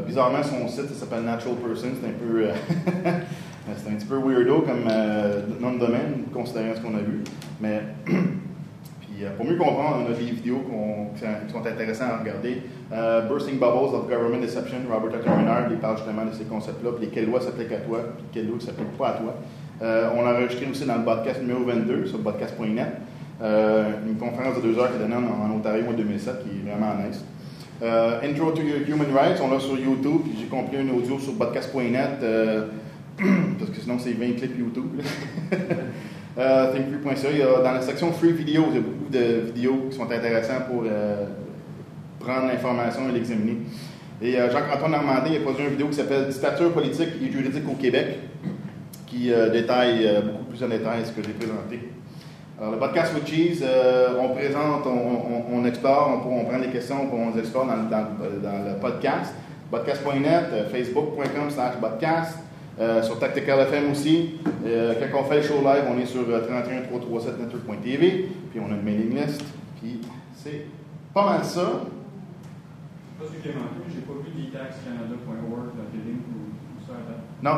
Bizarrement, son site s'appelle Natural Person. C'est un peu. [LAUGHS] c'est un petit peu weirdo comme nom de domaine, considérant ce qu'on a vu. Mais. [CLEARS THROAT] Euh, pour mieux comprendre, on a des vidéos qui sont- intéressantes à regarder. Euh, Bursting Bubbles of Government Deception, Robert Tucker il parle justement de ces concepts-là, puis quelles lois s'appliquent à toi, puis quelles lois ne s'appliquent pas à toi. Euh, on l'a enregistré aussi dans le podcast numéro 22 sur podcast.net. Une conférence de deux heures qui est donnée en, Ontario en 2007, qui est vraiment nice. Intro to Human Rights, on l'a sur YouTube, puis j'ai compris un audio sur podcast.net, [CLEARS THROAT] parce que sinon c'est 20 clips YouTube. [LAUGHS] euh, Thinkfree.ca, il y a, dans la section Free Videos, de vidéos qui sont intéressantes pour euh, prendre l'information et l'examiner. Et euh, Jacques-Antoine Normandin il a produit une vidéo qui s'appelle Dictature politique et juridique au Québec, qui euh, détaille euh, beaucoup plus en détail ce que j'ai présenté. Alors, le podcast with on présente, on, explore, on, prend des questions, on les explore dans, dans- dans le podcast. Podcast.net, facebook.com slash podcast, Euh, sur Tactical FM aussi. Euh, quand on fait le show live, on est sur euh, 31337network.tv. Puis on a une mailing list. Puis c'est pas mal ça. Pas manqué, j'ai pas vu dtaxcanada.org, la télé ou ça. Non,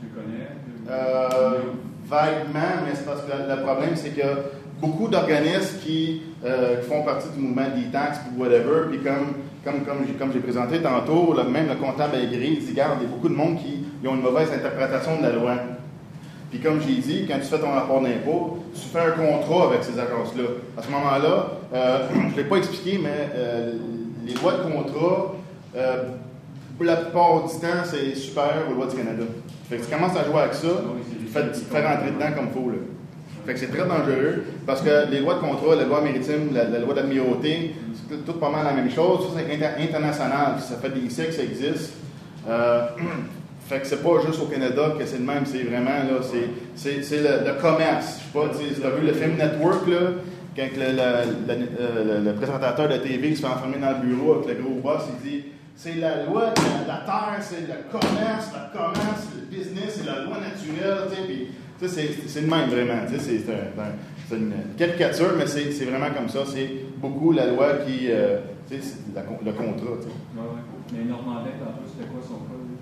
Tu connais? Euh, vaguement, mais c'est parce que le, problème, c'est a beaucoup d'organismes qui, euh, qui font partie du mouvement detox ou whatever, puis comme, comme, comme, j'ai- comme j'ai présenté tantôt, même le comptable aigri, il dit, regarde, il y a beaucoup de monde qui ils ont une mauvaise interprétation de la loi. Puis comme j'ai dit, quand tu fais ton rapport d'impôt, tu fais un contrat avec ces agences-là. À ce moment-là, euh, [CLEARS THROAT] je ne l'ai pas expliqué, mais euh, les lois de contrat, euh, pour la plupart du temps, c'est supérieur aux lois du Canada. Fait que tu commences à jouer avec ça, tu fais, tu te fais rentrer dedans comme il faut. Là. Fait que c'est très dangereux parce que les lois de contrat, la loi maritime, la, la loi d'amirauté, c'est tout pas mal la même chose. Ça, c'est inter- international. Ça fait des siècles que ça existe. Euh, [CLEARS THROAT] fait que c'est pas juste au Canada que c'est le même, c'est vraiment là, c'est, le, le commerce. Je sais pas, tu as vu le film Network là, quand le, le- le- présentateur de TV se fait enfermer dans le bureau avec le gros boss, il dit c'est la loi de la, terre, c'est le commerce, le commerce, le business, c'est la loi naturelle, tu sais, c'est, le même vraiment, tu sais, c'est, c'est une caricature, mais c'est, vraiment comme ça, c'est beaucoup la loi qui, euh, tu sais, le contrat, tu sais. Ouais, ouais. Mais Normandin, tantôt, c'était quoi son cas?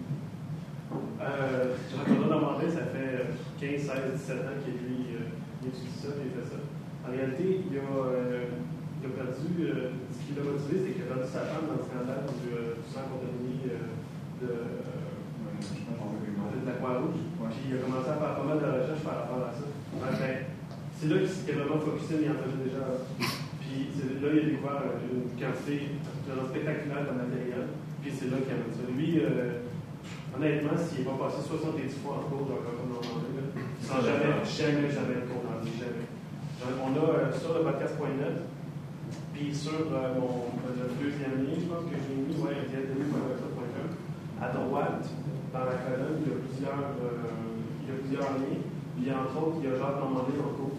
Euh, Jean-Claude Normandin, ça fait 15, 16, 17 ans qu'il lui, euh, il étudie ça, il fait ça. En réalité, il a, euh, il a perdu, euh, ce qui l'a motivé, c'est qu'il a perdu sa femme dans le scandale du, euh, du sang euh, de, de la Croix-Rouge. Puis il a commencé à faire pas mal de recherches par rapport à ça. Enfin, c'est là qu'il s'est vraiment focusé, mais il en faisait déjà. Puis là il a découvert une quantité spectaculaire de matériel. Puis c'est là qu'il a mis ça. Lui, euh, honnêtement, s'il n'est pas passé 70 fois en cours, comme là, sans jamais, jamais, jamais le condamner, jamais. Genre, On a euh, sur le podcast.net, puis sur euh, mon euh, le deuxième lien, je pense que j'ai mis, ouais, à droite, dans la colonne, il y a plusieurs, euh, il y a plusieurs liens. Puis entre autres, il y a Jacques Normandin en cours.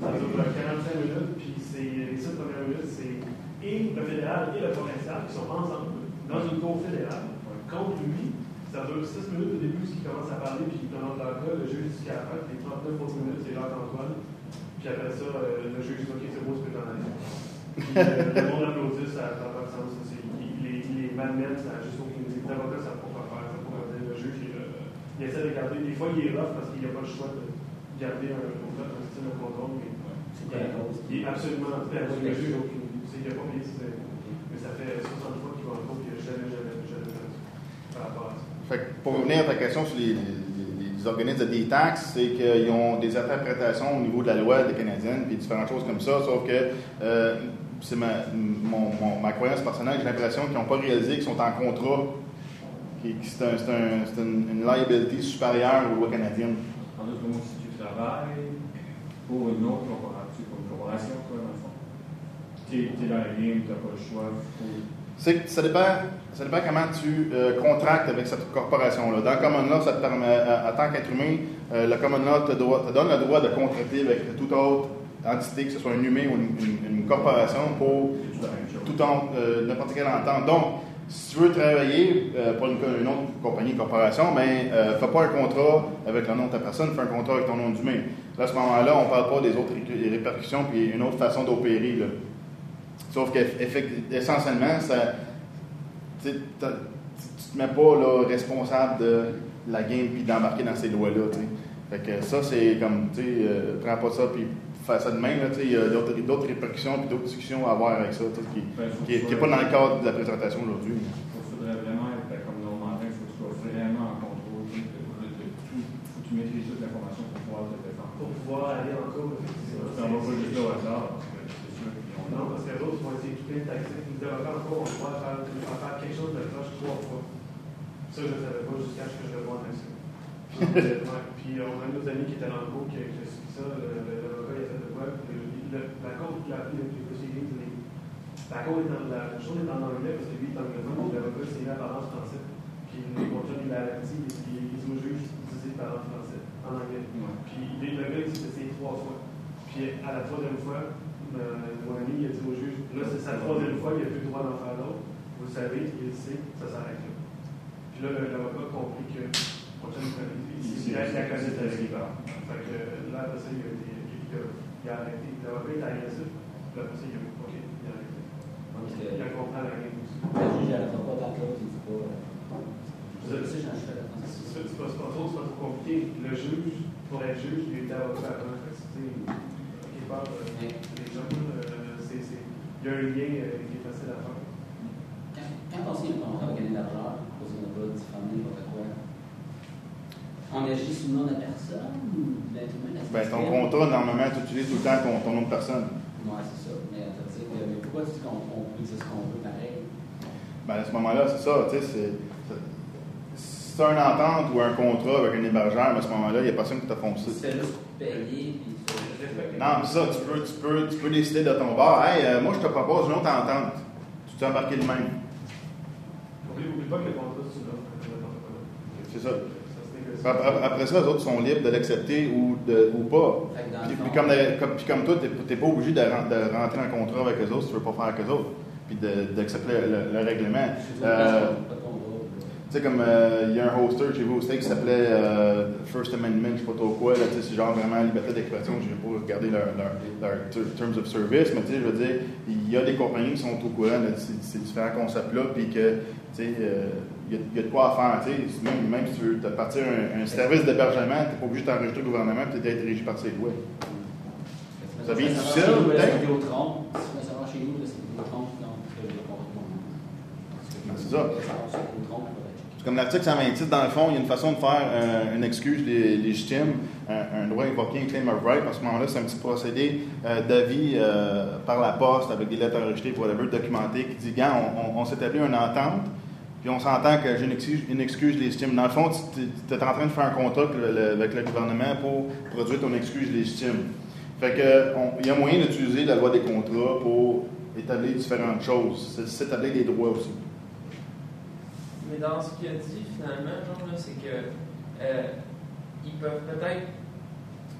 Ça dure euh, 45 minutes, puis c'est les 7 premières minutes, c'est et le fédéral et le provincial qui sont ensemble dans une cour fédérale contre lui. Ça dure 6 minutes au début, ce qui commence à parler, puis dans l'autre cas, le juge jusqu'à la fin, puis les 39 autres minutes, c'est Jacques-Antoine. Puis après ça, euh, le juge dit Ok, c'est beau, ce que t'en aller. Puis euh, le monde applaudit, ça n'a pas de sens. ça, c'est- Il les, il les malmène, ça n'a juste aucune idée. Les avocats, ça ne peut pas faire. Ça pourrait dire le juge, il, euh, il essaie de garder. Des fois, il est rough parce qu'il n'a pas le choix de garder un, un style de contrôle, mais C'est il est absolument. Le juge. C'est- Il n'a pas payé, c'est- mais ça fait 60 fois qu'il va en cours, il n'a jamais, jamais, jamais perdu par rapport à ça. Fait que pour revenir à ta question sur les, organismes de détaxe, c'est qu'ils ont des interprétations au niveau de la loi des Canadiennes, puis différentes choses comme ça, sauf que euh, c'est ma, croyance personnelle, j'ai l'impression qu'ils n'ont pas réalisé qu'ils sont en contrat, qui c'est un- c'est un- c'est une, une liability supérieure aux lois canadiennes. En d'autres si tu travailles pour une autre corporation, dans tu dans tu n'as pas le choix. C'est que ça dépend, ça dépend comment tu euh, contractes avec cette corporation-là. Dans le Common Law, ça te permet, euh, en tant qu'être humain, euh, le Common Law te, donne le droit de contracter avec toute autre entité, que ce soit un humain ou une, corporation, pour tout euh, n'importe quelle entente. Donc, si tu veux travailler pour une, une autre compagnie, corporation, ben, fais pas un contrat avec le nom de ta personne, fais un contrat avec ton nom d'humain. À ce moment-là, on ne parle pas des autres ré- répercussions puis une autre façon d'opérer. Sauf qu'essentiellement, ça, tu te mets pas là, responsable de la game puis d'embarquer dans ces lois-là. Fait que ça, c'est comme, tu sais, euh, prends pas ça puis fais ça de même. là, tu sais, Il y a d'autres d'autres répercussions puis d'autres discussions à avoir avec ça, qui Ben, faut qui n'est pas dans le cadre de la présentation aujourd'hui. Il faudrait vraiment être ben, comme Normandin, il faut que tu sois vraiment en contrôle de, tout. Il faut que tu maîtrises toute l'information pour pouvoir te défendre. Pour pouvoir aller en cours, t'en vas pas juste au hasard, parce que c'est sûr qu'ils ont Non, parce que les autres vont essayer de tout taxer. Les avocats encore, on pourra faire, faire quelque chose de proche trois fois. Ça, je ne savais pas jusqu'à ce que je le vois en action. Puis, [LAUGHS] ouais, puis on a un de nos amis qui était dans le cours qui a qui suivi ça. L'avocat, il a fait de quoi? La cour, la, les- la cour est en, la chose est en anglais parce que lui est anglophone, donc l'avocat c'est là par en français. Puis mon chum, il a averti, il il- il dit au juge d'utiliser par en français, en anglais. Puis le le gars, il s'est essayé trois fois. Puis à la troisième fois, mon ami, il a dit au juge, là, c'est sa troisième fois, il n'a plus le droit d'en faire d'autres. Vous savez, il sait, ça s'arrête là. Puis là, l'avocat compris que prochaine Ici, ici, la, connaît avec. parle. Fait que là, après ça, il a, été, il a, il arrêté. Il a été agressif. Puis après ça, il a OK, il a arrêté. Il a compris la game aussi. le juge n'arrêtera pas tant que l'autre, il dit pas. euh, Vous avez- j'en fais la C'est pas, pas trop, c'est pas trop compliqué. Le juge, pour être juge, il était avocat avant. C'était, quelque part, euh, il y a un lien euh, qui est facile à faire. Quand, quand on signe un contrat avec un hébergeur, parce qu'on n'a pas diffamé n'importe quoi, on agit sous le nom de personne ou de l'être humain? de Ben, ton contrat, normalement, tu utilises tout le temps ton, ton nom de personne. Ouais, c'est ça. Mais, mais pourquoi tu dis qu'on on peut dire ce qu'on veut pareil? Ben, à ce moment-là, c'est ça, tu c'est. c'est- c'est une entente ou un contrat avec un hébergeur, ben, à ce moment-là, il n'y a personne qui t'a Tu foncé. fais juste payer. Non, c'est ça, tu peux, tu, peux, tu peux décider de ton bord. Hey, euh, moi, je te propose une autre entente. Tu t'es embarqué le même. Oublie, oublie pas que le contrat, c'est. C'est ça. Après, ça, les autres sont libres de l'accepter ou, de, ou pas. Puis, puis comme, puis comme toi, tu n'es pas obligé de, ren- de rentrer en contrat avec eux autres si tu ne veux pas faire avec eux autres. Puis d'accepter le, le- le règlement. Euh. Tu sais, comme euh, il y a un hoster chez vous au qui s'appelait euh, First Amendment, je sais pas trop quoi, là, tu c'est genre vraiment liberté d'expression, je vais pas regarder leur, leur, leur ter- terms of service, mais tu sais, je veux dire, il y a des compagnies qui sont au courant de ces, ces différents concepts-là, puis que, tu sais, euh, il y, y a de quoi à faire, tu sais, même, même si tu veux te partir un, un service d'hébergement, tu n'es pas obligé de t'enregistrer au gouvernement, puis d'être régi par ses lois. Ça vient du peut-être? chez nous, c'est Vidéotron. Ben, c'est ça. Comme l'article 126, dans le fond, il y a une façon de faire euh, une excuse lé- légitime, un, un droit invoqué, un claim of right. À ce moment-là, c'est un petit procédé euh, d'avis euh, par la poste avec des lettres enregistrées pour whatever, documentées, qui dit, gars, on, on, on s'établit une entente, puis on s'entend que j'ai une excuse, une excuse légitime. Dans le fond, tu es en train de faire un contrat avec le, gouvernement pour produire ton excuse légitime. Fait que, il y a moyen d'utiliser la loi des contrats pour établir différentes choses, c'est- s'établir des droits aussi. Mais dans ce qu'il a dit, finalement, genre, c'est que euh, ils peuvent peut-être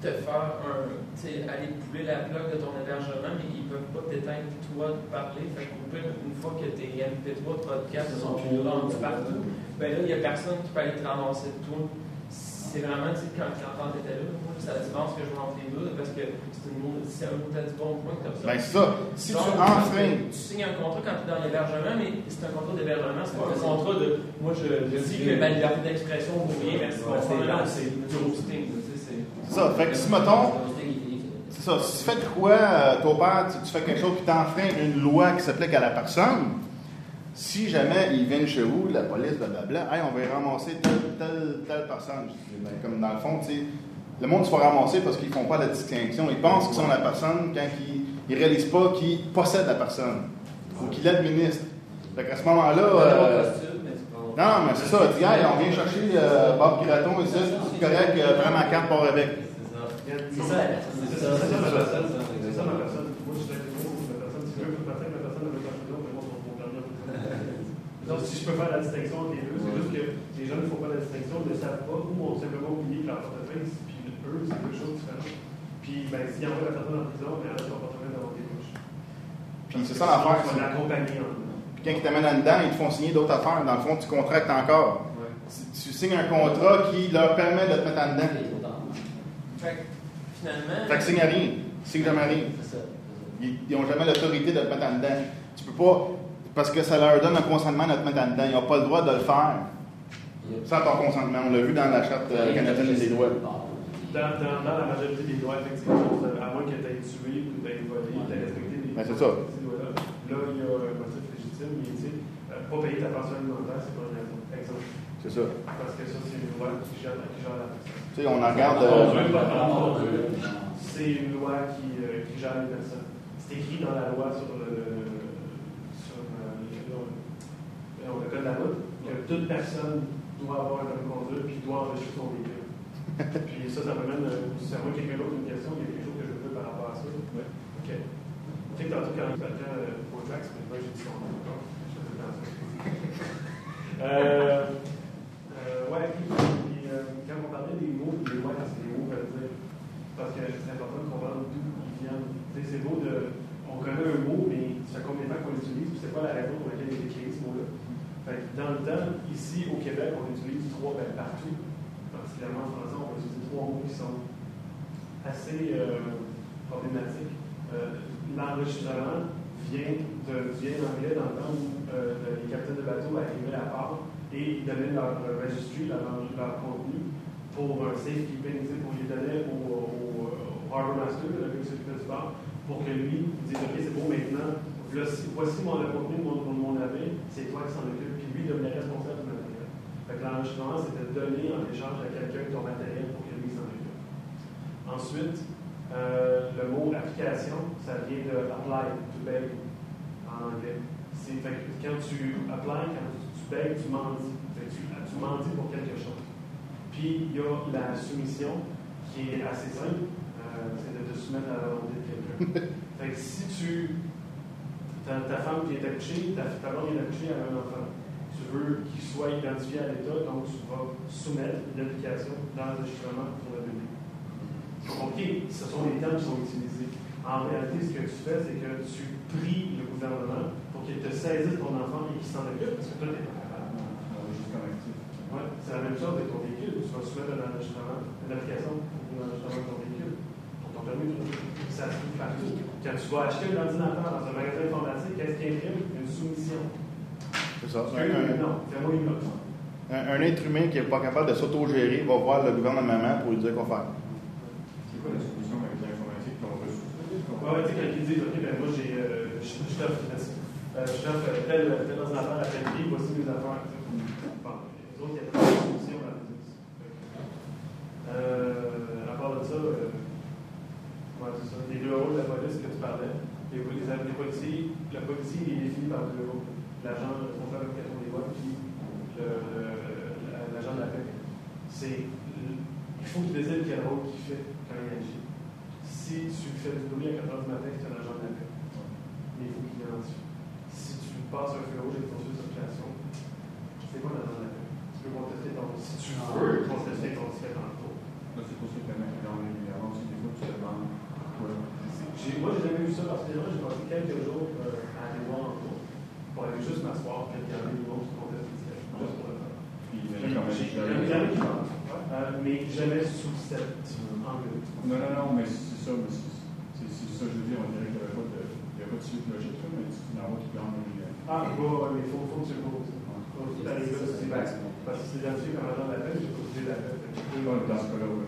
te faire un. Tu sais, aller couler la plaque de ton hébergement, mais ils peuvent pas t'éteindre toi de parler. Fait pire, une fois que tes MP3 de podcast sont rendus partout, ben là, il n'y a personne qui peut aller te ramasser de toi. C'est vraiment, tu sais, quand l'entente était là, la différence que je vois entre les deux, parce que c'est un mot du bon point que tu as Ben, c'est ça. Si tu enfreins Tu signes un contrat quand tu es dans l'hébergement, mais c'est un contrat d'hébergement, c'est pas un contrat de. Moi, je, je dis que ma liberté d'expression vaut rien, merci, bonsoir. Non, c'est du hosting. tu sais, c'est- C'est ça. Fait que si, mettons, c'est ça. Si tu fais de quoi, euh, ton père, tu, tu fais quelque chose qui t'enfreint une loi qui s'applique à la personne, si jamais ils viennent chez vous, la police, blablabla, hey, on va y ramasser telle, telle, telle personne. Je dis, ben, comme dans le fond, tu sais, le monde se fait ramasser parce qu'ils font pas la distinction. Ils pensent qu'ils sont la personne quand ils ne réalisent pas qu'ils possèdent la personne ou qu'ils l'administrent. Fait qu'à ce moment-là. euh, non, mais c'est ça. Tu dis, Hey, on vient chercher euh, Bob Graton ici, c'est correct, euh, prends ma carte, part avec. C'est ça. C'est ça, c'est ça ma personne. C'est ça ma personne. Moi, je suis avec moi, ma personne. Si je veux partir avec ma personne, avec ma personne, mais moi, on mon permis. Donc, si je peux faire la distinction entre les deux, c'est juste que les gens ne font pas la distinction, ne savent pas, ou ont simplement oublié que leur portefeuille, puis eux, c'est deux choses différentes. Puis, ben, s'ils envoient la personne en prison, mais alors, son portefeuille dans des poches. Puis c'est ça l'affaire. On va l'accompagner en Puis quand ils t'amènent là-dedans, ils te font signer d'autres affaires. Dans le fond, tu contractes encore. Ouais. Tu, tu signes un contrat qui leur permet de te mettre en dedans. Fait que, finalement. Fait que signe à rien. Signe jamais rien. C'est ça. Ils n'ont jamais l'autorité de te mettre en dedans. Tu peux pas. Parce que ça leur donne un consentement de te mettre en dedans. Ils n'ont pas le droit de le faire sans ton consentement. On l'a vu dans la Charte euh, canadienne des droits. Dans, dans, dans la majorité des droits, effectivement, à moins que tu aies tué ou tu aies volé, tu aies respecté les Ben, c'est ça. Là, il y a un motif légitime, mais tu sais, euh, pas payer ta pension alimentaire, c'est pas une raison. Exemple. C'est ça. Parce que ça, c'est une loi qui gère, qui gère la personne. Tu sais, on en regarde. Euh. C'est une loi qui, euh, qui gère les personnes. C'est écrit dans la loi sur le, sur, euh, le, le- le code de la route que toute personne doit avoir un permis de conduire puis doit enregistrer son véhicule. [LAUGHS] puis ça, ça m'amène, euh, si à moi quelqu'un d'autre une question, il y a quelque chose que je veux par rapport à ça. Ouais. OK. Tu sais que tantôt, quand quelqu'un euh, au Jax, mais moi, j'ai dit son nom. [LAUGHS] Euh, euh, ouais, puis, puis, euh, quand on parlait des mots, des lois, quand c'est des mots veulent dire. Parce que c'est important de comprendre d'où ils viennent. Tu sais, c'est beau de. On connaît un mot, mais ça fait combien de temps qu'on l'utilise, puis c'est quoi la raison pour laquelle il est écrit ce mot-là. Dans le temps, ici au Québec, on utilise trois, ben, partout. particulièrement en français, on va utiliser trois mots qui sont assez euh, problématiques. Euh, L'enregistrement vient de vient d'anglais dans le temps où euh, les capitaines de bateau arrivaient à part et ils donnaient leur, leur registry, leur, contenu pour un safekeeping, pour les donner au, au, au Harbor Master, le bar, pour que lui dise Ok, c'est bon maintenant, voici, mon, contenu de mon, de mon navire, c'est toi qui s'en occupe, puis lui devenait responsable du matériel. Fait que l'enregistrement, c'était donné en échange à quelqu'un ton matériel pour que lui s'en occupe. Ensuite, euh, le mot application, ça vient de apply, to beg en anglais. C'est, fait quand tu apply, quand tu, tu tu mendis. Tu, tu mendis pour quelque chose. Puis il y a la soumission qui est assez simple, euh, c'est de te soumettre à la volonté de. [LAUGHS] fait que si tu. Ta, ta femme qui est accouchée, ta, ta blonde est accouchée à un enfant. Tu veux qu'il soit identifié à l'État, donc tu vas soumettre une application d'enregistrement pour le bébé. OK, ce sont les termes qui sont utilisés. En réalité, ce que tu fais, c'est que tu pries le gouvernement pour qu'il te saisisse ton enfant et qu'il s'en occupe parce que toi, tu n'es pas capable. Ouais, c'est la même chose avec ton véhicule. Tu vas soumettre un enregistrement, une application pour l'enregistrement de ton véhicule, Ça se trouve partout. Quand tu vas acheter un ordinateur dans un magasin informatique, qu'est-ce qui imprime Une soumission. C'est ça. Un, Un, non, fais-moi une autre. un- un être humain qui n'est pas capable de s'autogérer va voir le gouvernement pour lui dire quoi faire. C'est quoi la solution avec l'informatique qu'on veut? Ouais, ouais, tu sais, quand ils disent, OK, ben moi, j'ai, euh, je, t'offre euh, tel, tel ordinateur à tel prix, voici mes affaires. Bon, les autres, il y a pas de solution dans la business. Euh, à part de ça, euh, c'est ça. Les deux rôles de la police que tu parlais, les, les, les policiers, le policier est défini par deux rôles. L'agent responsable de l'application des lois, puis la- l'agent de la paix. C'est, il faut qu'il décide quel rôle qu'il fait quand il agit. Si tu fais du bruit à 4 h du matin, c'est un agent de la paix. Mais il faut qu'il identifie. Si tu passes un feu rouge et poursuis cette création, c'est quoi un agent de la paix? Tu peux contester ton. Si tu veux contester ton ticket dans le tour. C'est pour ça que maintenant, dans les c'est des fois, tu demandes Moi, j'ai jamais vu ça particulièrement. J'ai passé quelques jours euh, à aller voir en cours pour aller juste m'asseoir y avait des gens qui contestent le ticket. Juste pour le faire. Euh, mais jamais sous cet angle. Non, non, non, mais c'est ça, mais c'est c'est- c'est ça, je veux dire, on dirait qu'il n'y avait pas de, il y a pas de suite logique, mais c'est une route qui les. Ah, bon, ouais, mais il faut, faut que tu le poses. Tu tu parce que c'est identifié comme agent de la paix, j'ai posé la tu peux- Dans ce cas-là, oui.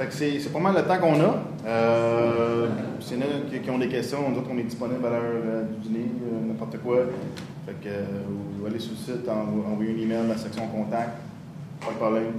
Fait que c'est, pas mal le temps qu'on a. Euh, s'il y en a qui, ont des questions, on dit qu'on est disponible à l'heure euh, du dîner, euh, n'importe quoi. Fait que euh, vous allez sur le site, envoyez un email à la section contact. Pas de problème.